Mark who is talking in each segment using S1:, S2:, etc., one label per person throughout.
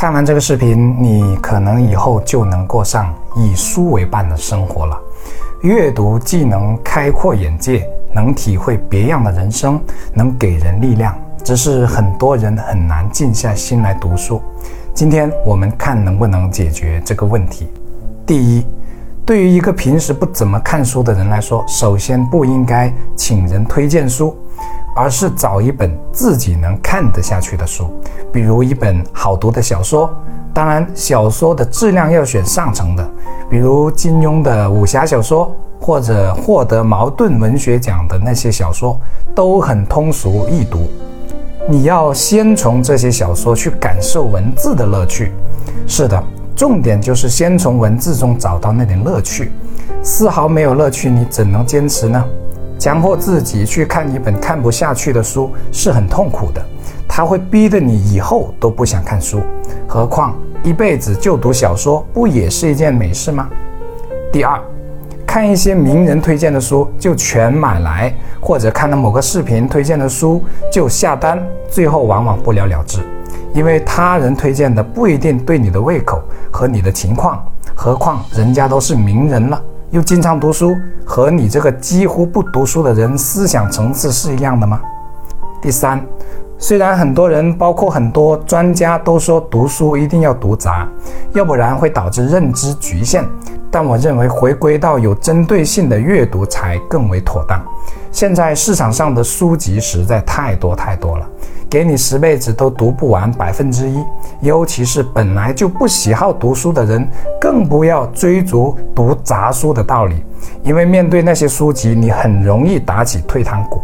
S1: 看完这个视频，你可能以后就能过上以书为伴的生活了。阅读既能开阔眼界，能体会别样的人生，能给人力量。只是很多人很难静下心来读书。今天我们看能不能解决这个问题。第一，对于一个平时不怎么看书的人来说，首先不应该请人推荐书，而是找一本自己能看得下去的书，比如一本好读的小说。当然，小说的质量要选上乘的，比如金庸的武侠小说，或者获得茅盾文学奖的那些小说，都很通俗易读。你要先从这些小说去感受文字的乐趣。是的，重点就是先从文字中找到那点乐趣。丝毫没有乐趣，你怎能坚持呢？强迫自己去看一本看不下去的书是很痛苦的，它会逼得你以后都不想看书。何况一辈子就读小说，不也是一件美事吗？第二。看一些名人推荐的书就全买来，或者看了某个视频推荐的书就下单，最后往往不了了之，因为他人推荐的不一定对你的胃口和你的情况，何况人家都是名人了，又经常读书，和你这个几乎不读书的人思想层次是一样的吗？第三，虽然很多人，包括很多专家都说读书一定要读杂，要不然会导致认知局限。但我认为回归到有针对性的阅读才更为妥当。现在市场上的书籍实在太多太多了，给你十辈子都读不完百分之一。尤其是本来就不喜好读书的人，更不要追逐读杂书的道理，因为面对那些书籍，你很容易打起退堂鼓。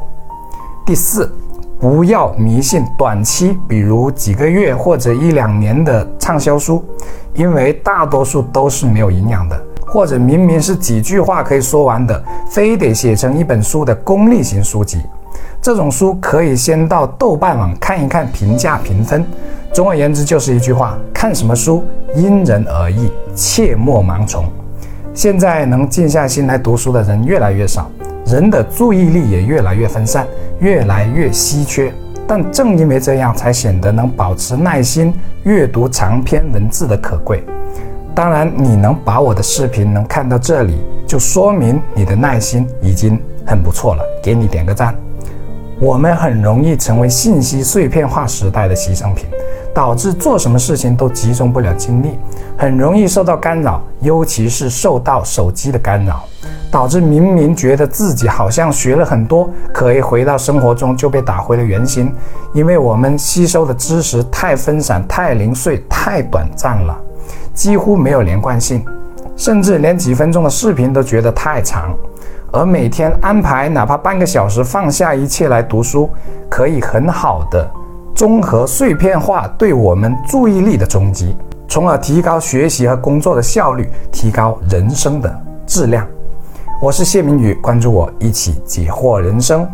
S1: 第四，不要迷信短期，比如几个月或者一两年的畅销书，因为大多数都是没有营养的。或者明明是几句话可以说完的，非得写成一本书的功利型书籍，这种书可以先到豆瓣网看一看评价评分。总而言之，就是一句话：看什么书因人而异，切莫盲从。现在能静下心来读书的人越来越少，人的注意力也越来越分散，越来越稀缺。但正因为这样，才显得能保持耐心阅读长篇文字的可贵。当然，你能把我的视频能看到这里，就说明你的耐心已经很不错了，给你点个赞。我们很容易成为信息碎片化时代的牺牲品，导致做什么事情都集中不了精力，很容易受到干扰，尤其是受到手机的干扰，导致明明觉得自己好像学了很多，可以回到生活中就被打回了原形，因为我们吸收的知识太分散、太零碎、太短暂了。几乎没有连贯性，甚至连几分钟的视频都觉得太长。而每天安排哪怕半个小时，放下一切来读书，可以很好的综合碎片化对我们注意力的冲击，从而提高学习和工作的效率，提高人生的质量。我是谢明宇，关注我，一起解惑人生。